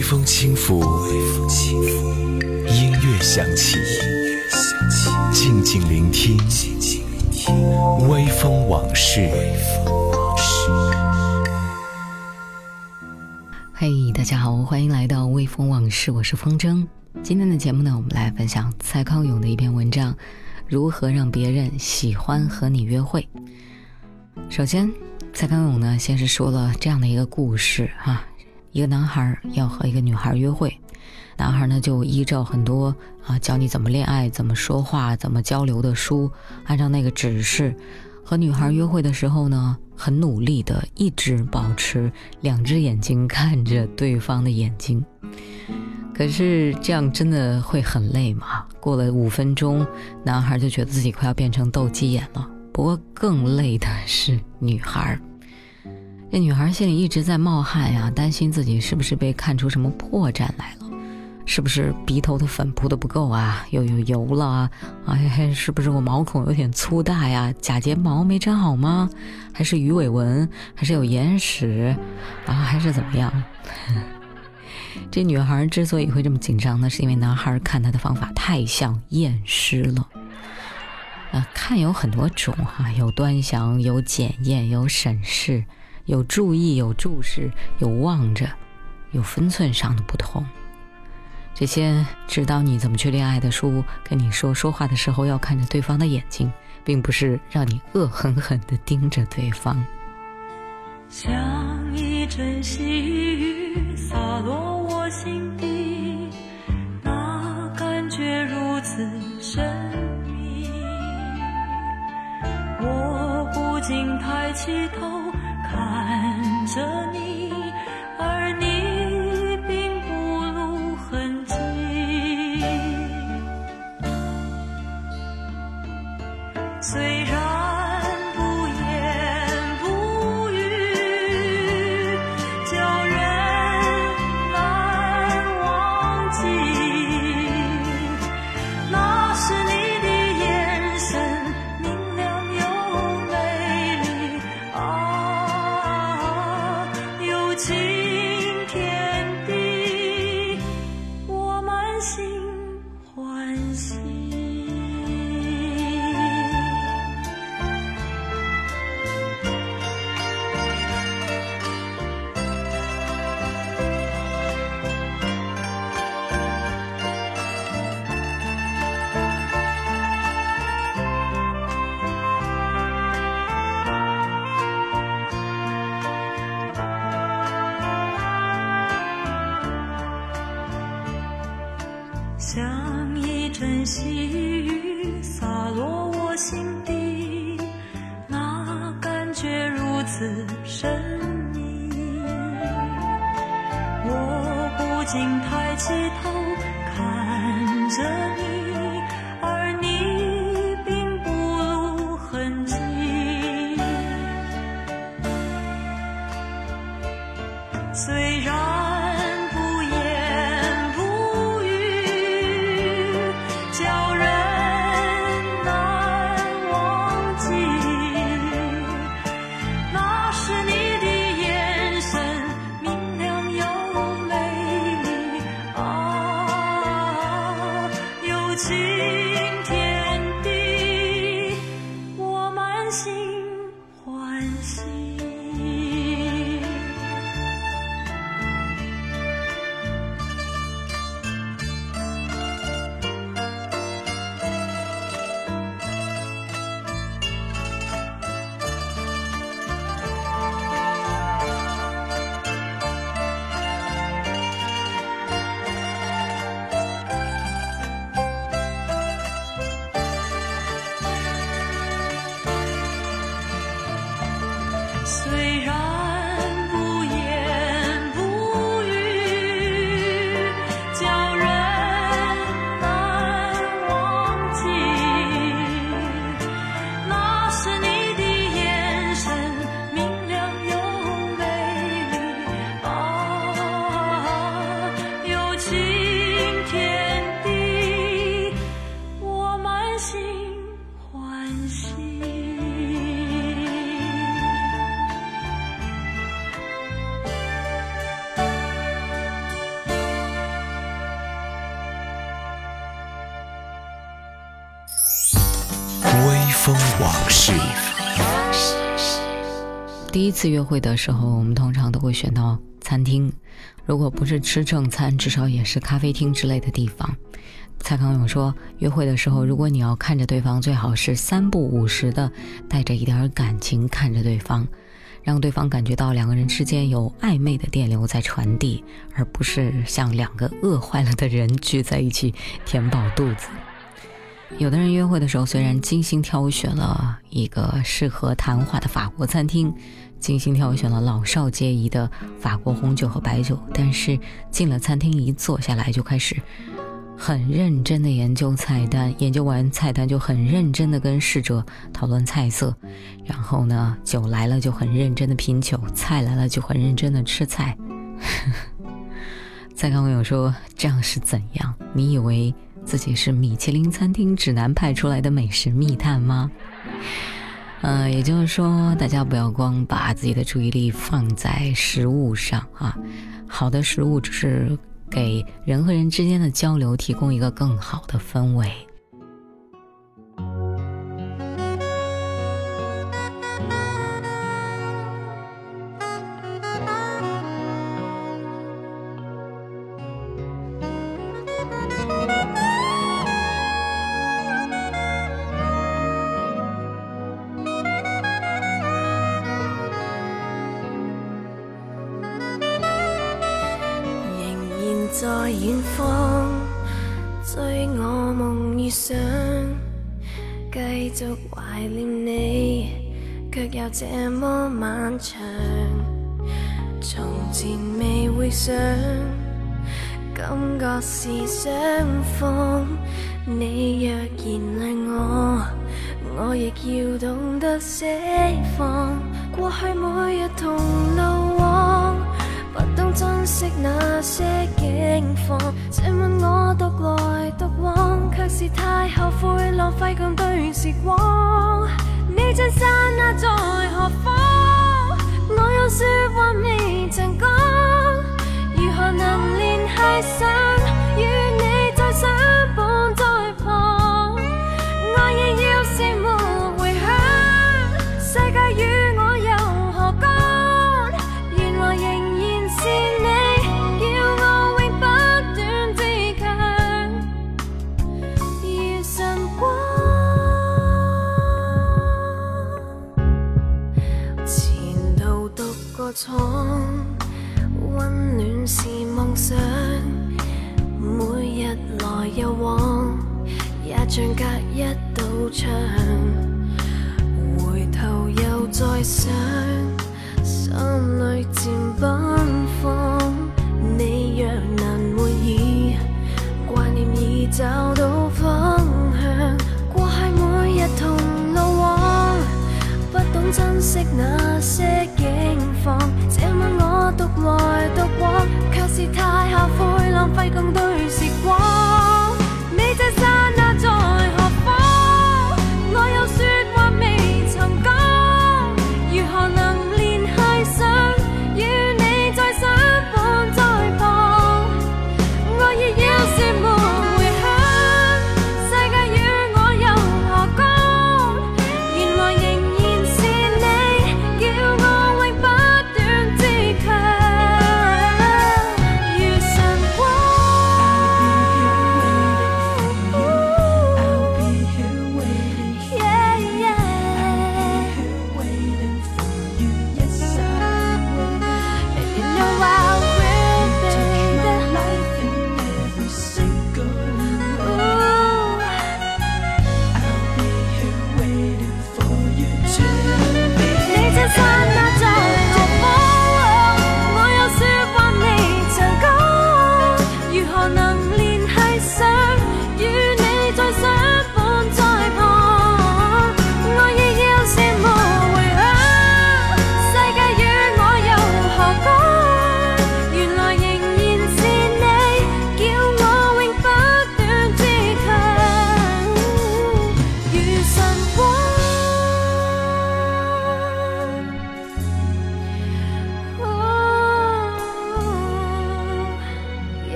微风轻拂，音乐响起，静静聆听，微风往事。嘿，大家好，欢迎来到微风往事，我是风筝。今天的节目呢，我们来分享蔡康永的一篇文章：如何让别人喜欢和你约会。首先，蔡康永呢，先是说了这样的一个故事哈，一个男孩要和一个女孩约会，男孩呢就依照很多啊教你怎么恋爱、怎么说话、怎么交流的书，按照那个指示，和女孩约会的时候呢，很努力的一直保持两只眼睛 看着对方的眼睛。可是这样真的会很累吗？过了五分钟，男孩就觉得自己快要变成斗鸡眼了。不过更累的是女孩，这女孩心里一直在冒汗呀，担心自己是不是被看出什么破绽来了，是不是鼻头的粉扑的不够啊，又有油了啊？哎，是不是我毛孔有点粗大呀？假睫毛没粘好吗？还是鱼尾纹？还是有眼屎？啊？还是怎么样？这女孩之所以会这么紧张呢，是因为男孩看她的方法太像验尸了。啊，看有很多种哈，有端详，有检验，有审视，有注意，有注视，有望着，有分寸上的不同。这些指导你怎么去恋爱的书，跟你说说话的时候要看着对方的眼睛，并不是让你恶狠狠地盯着对方。像一阵细雨洒落我心底，那感觉如此神秘。我不禁抬起头看细雨洒落我心底，那感觉如此神秘。我不禁抬起头看次约会的时候，我们通常都会选到餐厅，如果不是吃正餐，至少也是咖啡厅之类的地方。蔡康永说，约会的时候，如果你要看着对方，最好是三不五时的带着一点感情看着对方，让对方感觉到两个人之间有暧昧的电流在传递，而不是像两个饿坏了的人聚在一起填饱肚子。有的人约会的时候，虽然精心挑选了一个适合谈话的法国餐厅，精心挑选了老少皆宜的法国红酒和白酒，但是进了餐厅一坐下来就开始很认真的研究菜单，研究完菜单就很认真的跟侍者讨论菜色，然后呢，酒来了就很认真的品酒，菜来了就很认真的吃菜。蔡康永说：“这样是怎样？你以为？”自己是米其林餐厅指南派出来的美食密探吗？呃，也就是说，大家不要光把自己的注意力放在食物上啊。好的食物只是给人和人之间的交流提供一个更好的氛围。远方追我梦遇上，继续怀念你，却又这么漫长。从前未会想，感觉是相逢。你若然爱我，我亦要懂得释放。过去每日同路是太后悔浪费共对时光。你真刹那在何方？我有说话未曾讲，如何能联系上闯，温暖是梦想。每日来又往，也像隔一道墙。回头又再想。心里渐奔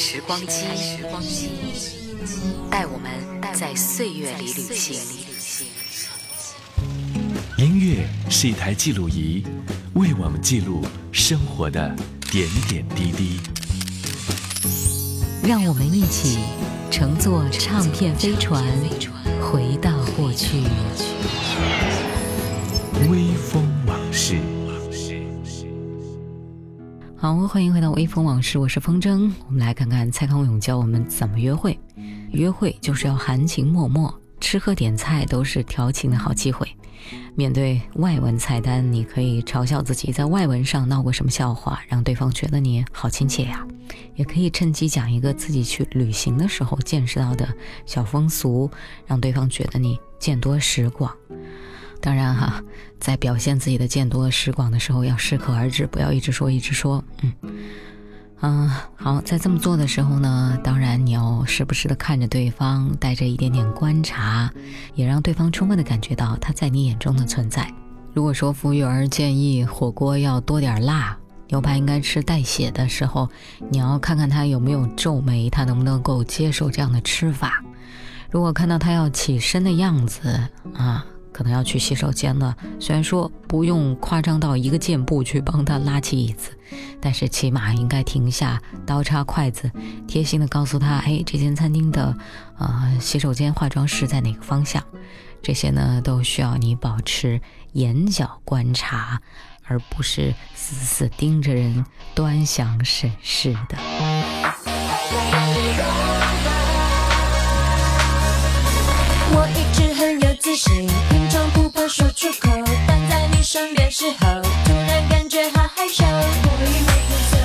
时光机，带我们在岁月里旅行。音乐是一台记录仪，为我们记录生活的点点滴滴。让我们一起乘坐唱片飞船，回到过去。好，欢迎回到微风往事，我是风筝。我们来看看蔡康永教我们怎么约会。约会就是要含情脉脉，吃喝点菜都是调情的好机会。面对外文菜单，你可以嘲笑自己在外文上闹过什么笑话，让对方觉得你好亲切呀。也可以趁机讲一个自己去旅行的时候见识到的小风俗，让对方觉得你见多识广。当然哈，在表现自己的见多识广的时候，要适可而止，不要一直说一直说。嗯，嗯，好，在这么做的时候呢，当然你要时不时的看着对方，带着一点点观察，也让对方充分的感觉到他在你眼中的存在。如果说服务员建议火锅要多点辣，牛排应该吃带血的时候，你要看看他有没有皱眉，他能不能够接受这样的吃法。如果看到他要起身的样子啊。可能要去洗手间了，虽然说不用夸张到一个箭步去帮他拉起椅子，但是起码应该停下刀叉筷子，贴心的告诉他，哎，这间餐厅的，呃，洗手间化妆室在哪个方向？这些呢，都需要你保持眼角观察，而不是死死盯着人端详审视的。我一直很自信，平常不怕说出口，但在你身边时候，突然感觉好害羞。怎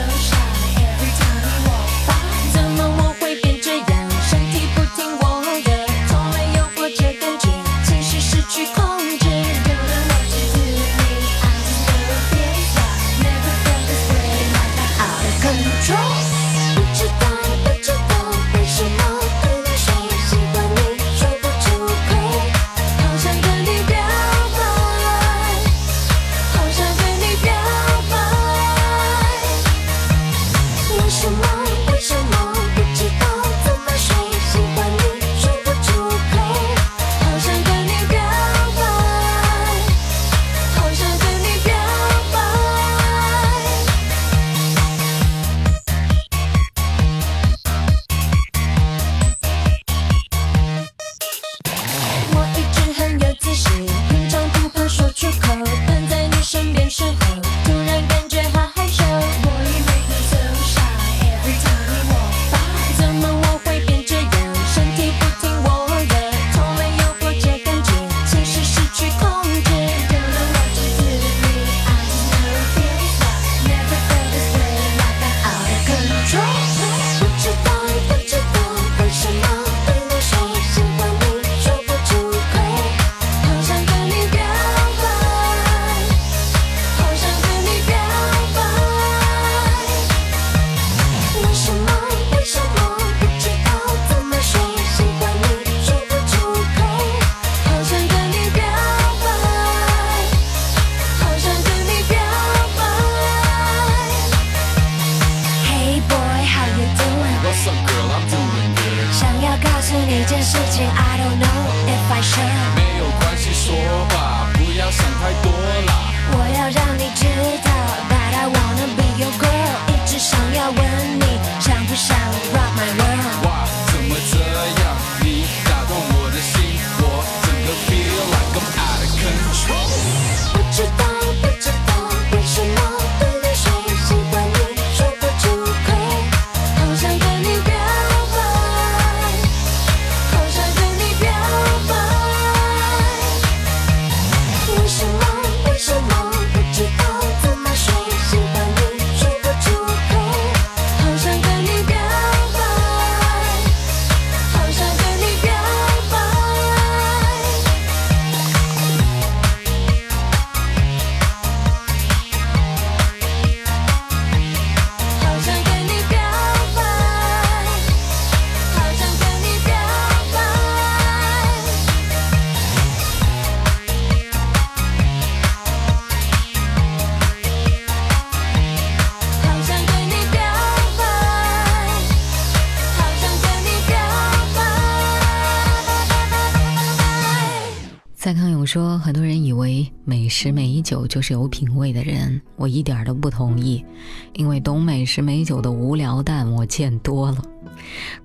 友说，很多人以为美食美酒就是有品味的人，我一点都不同意，因为懂美食美酒的无聊蛋我见多了。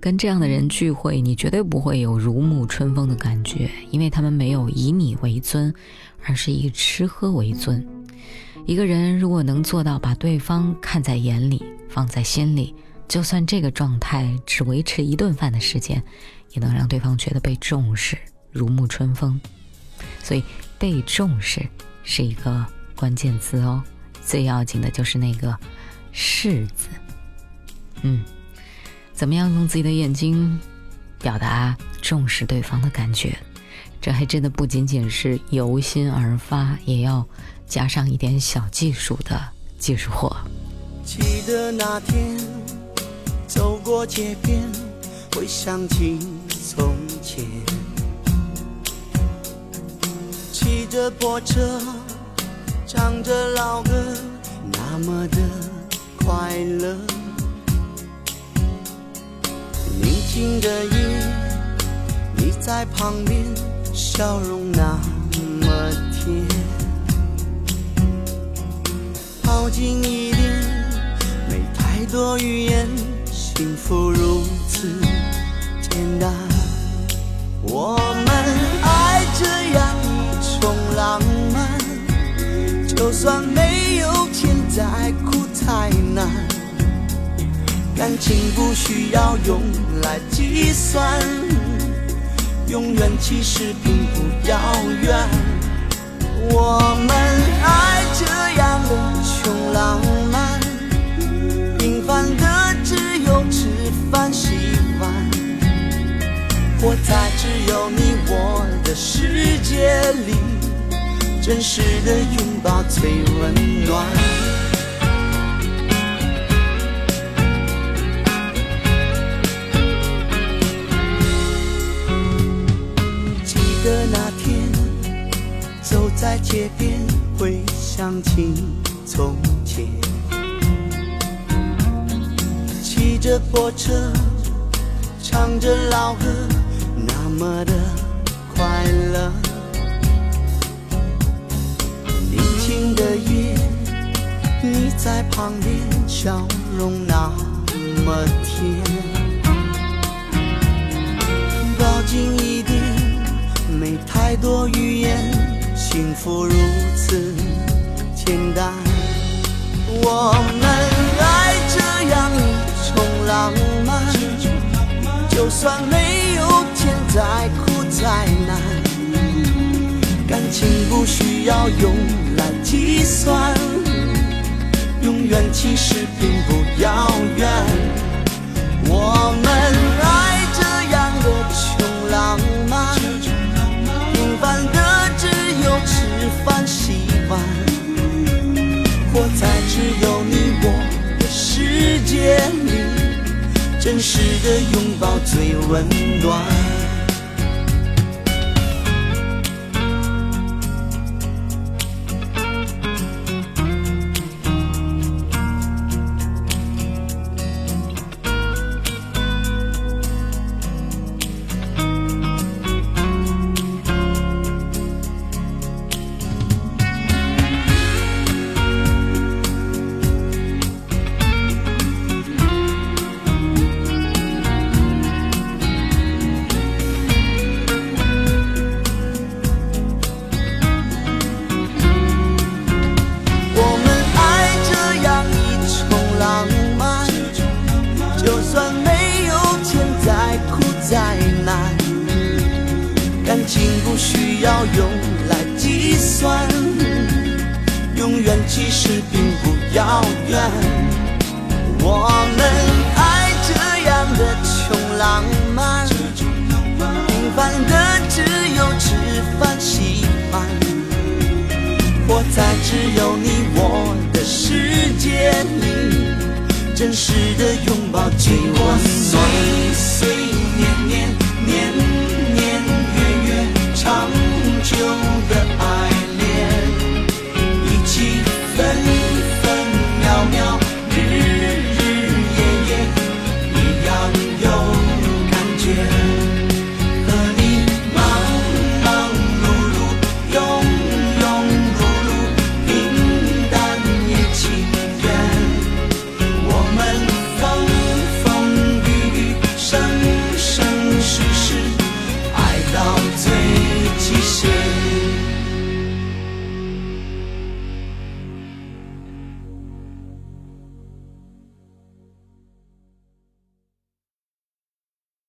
跟这样的人聚会，你绝对不会有如沐春风的感觉，因为他们没有以你为尊，而是以吃喝为尊。一个人如果能做到把对方看在眼里，放在心里，就算这个状态只维持一顿饭的时间，也能让对方觉得被重视，如沐春风。所以，被重视是一个关键词哦。最要紧的就是那个“是”字。嗯，怎么样用自己的眼睛表达重视对方的感觉？这还真的不仅仅是由心而发，也要加上一点小技术的技术活。记得那天走过街边，回想起从前。骑着破车，唱着老歌，那么的快乐。宁静的夜，你在旁边，笑容那么甜。靠近一点，没太多语言，幸福如此简单。我们爱感情不需要用来计算，永远其实并不遥远。我们爱这样的穷浪漫，平凡的只有吃饭洗碗。活在只有你我的世界里，真实的拥抱最温暖。街边，回想起从前，骑着破车，唱着老歌。那么的快乐，宁静的夜，你在旁边，笑容那么甜。靠近一点，没太多语言，幸福如此简单。我们爱这样一种浪漫，就算没有。再苦再难，感情不需要用来计算，永远其实并不遥远。我们爱饭洗碗，活在只有你我的世界里，真实的拥抱最温暖。要用来计算，永远其实并不遥远，我们爱这样的穷浪漫，平凡的只有吃饭洗碗，活在只有你我的世界里，真实的拥抱最温暖。岁岁年年年。you